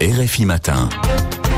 RFI Matin.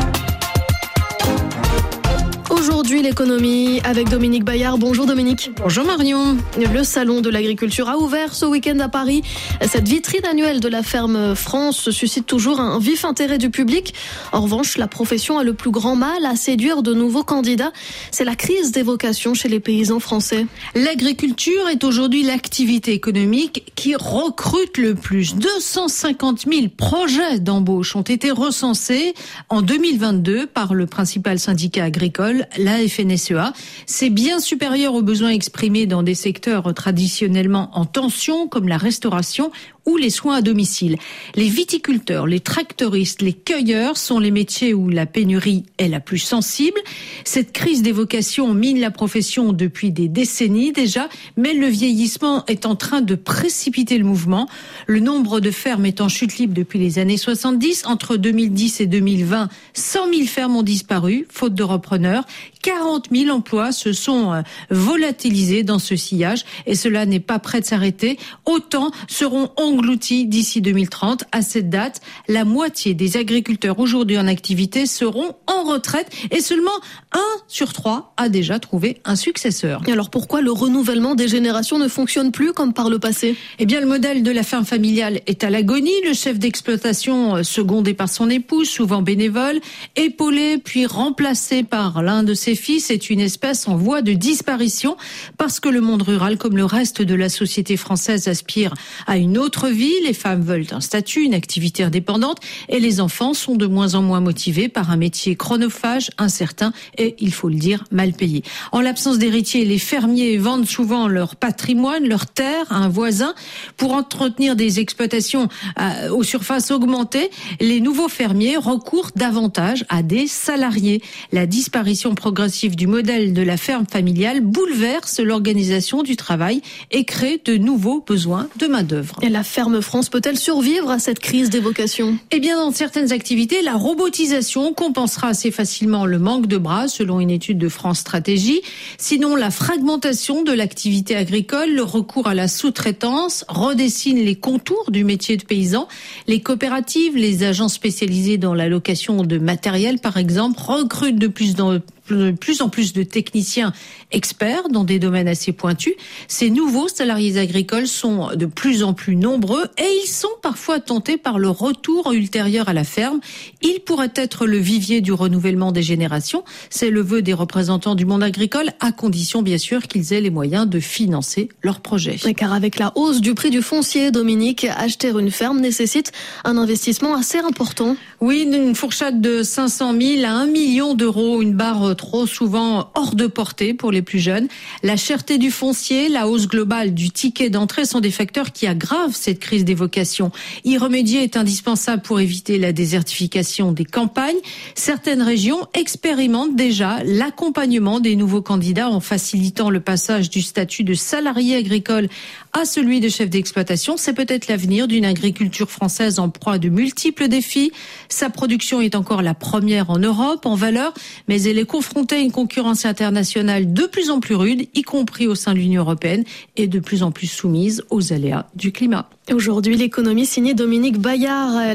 Aujourd'hui, l'économie avec Dominique Bayard. Bonjour Dominique. Bonjour Marion. Le salon de l'agriculture a ouvert ce week-end à Paris. Cette vitrine annuelle de la ferme France suscite toujours un vif intérêt du public. En revanche, la profession a le plus grand mal à séduire de nouveaux candidats. C'est la crise des vocations chez les paysans français. L'agriculture est aujourd'hui l'activité économique qui recrute le plus. 250 000 projets d'embauche ont été recensés en 2022 par le principal syndicat agricole, la FNSEA. C'est bien supérieur aux besoins exprimés dans des secteurs traditionnellement en tension comme la restauration ou les soins à domicile. Les viticulteurs, les tractoristes, les cueilleurs sont les métiers où la pénurie est la plus sensible. Cette crise des vocations mine la profession depuis des décennies déjà, mais le vieillissement est en train de précipiter le mouvement. Le nombre de fermes est en chute libre depuis les années 70. Entre 2010 et 2020, 100 000 fermes ont disparu, faute de repreneurs. 40 000 emplois se sont euh, volatilisés dans ce sillage et cela n'est pas prêt de s'arrêter. Autant seront engloutis d'ici 2030. À cette date, la moitié des agriculteurs aujourd'hui en activité seront en retraite et seulement un sur trois a déjà trouvé un successeur. Et alors pourquoi le renouvellement des générations ne fonctionne plus comme par le passé? Eh bien, le modèle de la ferme familiale est à l'agonie. Le chef d'exploitation, euh, secondé par son épouse, souvent bénévole, épaulé puis remplacé par l'un de ses fils, est une espèce en voie de disparition parce que le monde rural, comme le reste de la société française, aspire à une autre vie. Les femmes veulent un statut, une activité indépendante et les enfants sont de moins en moins motivés par un métier chronophage, incertain et, il faut le dire, mal payé. En l'absence d'héritiers, les fermiers vendent souvent leur patrimoine, leur terre à un voisin pour entretenir des exploitations euh, aux surfaces augmentées. Les nouveaux fermiers recourent davantage à des salariés. La disparition progressive du modèle de la ferme familiale bouleverse l'organisation du travail et crée de nouveaux besoins de main-d'œuvre. Et la ferme France peut-elle survivre à cette crise des vocations? Eh bien, dans certaines activités, la robotisation compensera assez facilement le manque de bras, selon une étude de France Stratégie. Sinon, la fragmentation de l'activité agricole, le recours à la sous-traitance redessine les contours du métier de paysan. Les coopératives, les agents spécialisés dans la location de matériel, par exemple, recrutent de plus en de plus en plus de techniciens experts dans des domaines assez pointus. Ces nouveaux salariés agricoles sont de plus en plus nombreux et ils sont parfois tentés par le retour ultérieur à la ferme. Ils pourraient être le vivier du renouvellement des générations. C'est le vœu des représentants du monde agricole, à condition bien sûr qu'ils aient les moyens de financer leurs projets. Car avec la hausse du prix du foncier, Dominique, acheter une ferme nécessite un investissement assez important. Oui, une fourchette de 500 000 à 1 million d'euros, une barre trop souvent hors de portée pour les plus jeunes. La cherté du foncier, la hausse globale du ticket d'entrée sont des facteurs qui aggravent cette crise des vocations. Y remédier est indispensable pour éviter la désertification des campagnes. Certaines régions expérimentent déjà l'accompagnement des nouveaux candidats en facilitant le passage du statut de salarié agricole à celui de chef d'exploitation. C'est peut-être l'avenir d'une agriculture française en proie de multiples défis. Sa production est encore la première en Europe en valeur, mais elle est confrontée à une concurrence internationale de plus en plus rude, y compris au sein de l'Union européenne, et de plus en plus soumise aux aléas du climat. Aujourd'hui, l'économie signée Dominique Bayard.